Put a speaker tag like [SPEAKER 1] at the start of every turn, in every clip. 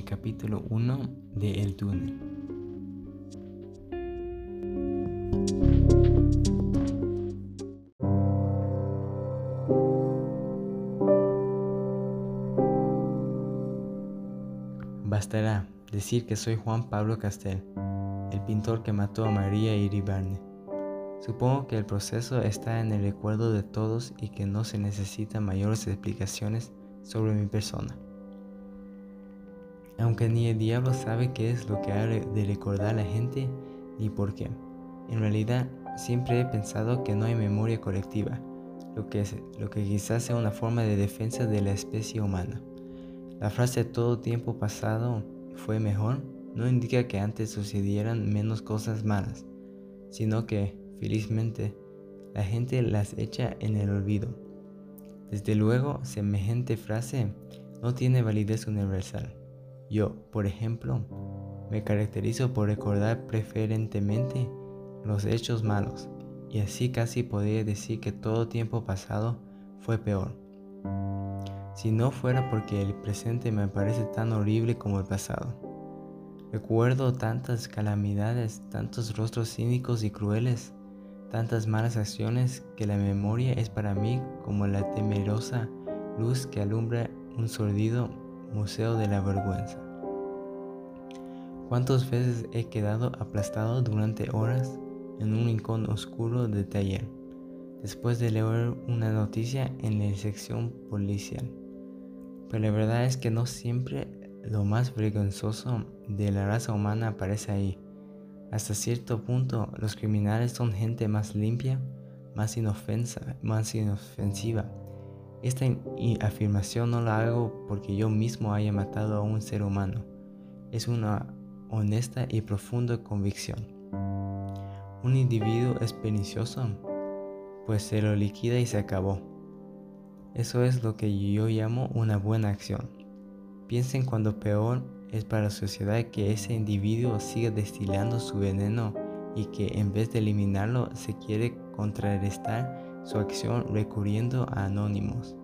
[SPEAKER 1] capítulo 1 de El túnel. Bastará decir que soy Juan Pablo Castel, el pintor que mató a María Iribarne. Supongo que el proceso está en el recuerdo de todos y que no se necesitan mayores explicaciones sobre mi persona. Aunque ni el diablo sabe qué es lo que ha de recordar a la gente ni por qué. En realidad, siempre he pensado que no hay memoria colectiva, lo que, es, lo que quizás sea una forma de defensa de la especie humana. La frase todo tiempo pasado fue mejor no indica que antes sucedieran menos cosas malas, sino que, felizmente, la gente las echa en el olvido. Desde luego, semejante frase no tiene validez universal. Yo, por ejemplo, me caracterizo por recordar preferentemente los hechos malos, y así casi podría decir que todo tiempo pasado fue peor. Si no fuera porque el presente me parece tan horrible como el pasado. Recuerdo tantas calamidades, tantos rostros cínicos y crueles, tantas malas acciones que la memoria es para mí como la temerosa luz que alumbra un sordido Museo de la Vergüenza. ¿Cuántas veces he quedado aplastado durante horas en un rincón oscuro de taller, después de leer una noticia en la sección policial? Pero la verdad es que no siempre lo más vergonzoso de la raza humana aparece ahí. Hasta cierto punto, los criminales son gente más limpia, más, inofensa, más inofensiva esta afirmación no la hago porque yo mismo haya matado a un ser humano. Es una honesta y profunda convicción. Un individuo es pernicioso, pues se lo liquida y se acabó. Eso es lo que yo llamo una buena acción. Piensen cuando peor es para la sociedad que ese individuo siga destilando su veneno y que en vez de eliminarlo se quiere contrarrestar su acción recurriendo a anónimos,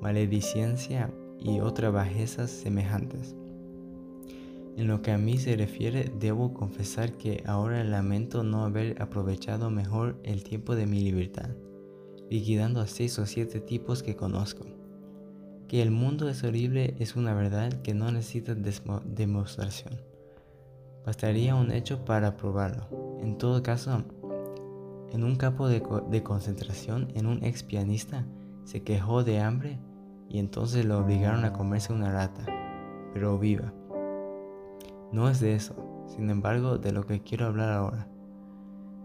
[SPEAKER 1] maledicencia y otras bajezas semejantes. En lo que a mí se refiere, debo confesar que ahora lamento no haber aprovechado mejor el tiempo de mi libertad, liquidando a seis o siete tipos que conozco. Que el mundo es horrible es una verdad que no necesita demostración. Bastaría un hecho para probarlo. En todo caso, en un campo de, concentración, en un ex pianista se quejó de hambre y entonces lo obligaron a comerse una rata, pero viva. No es de eso, sin embargo, de lo que quiero hablar ahora.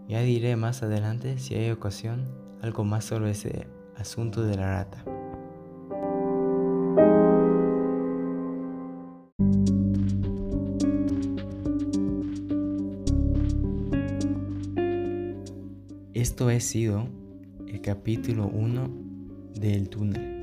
[SPEAKER 1] Ya diré más adelante, si hay ocasión, algo más sobre ese asunto de la rata. Esto ha sido el capítulo 1 del túnel.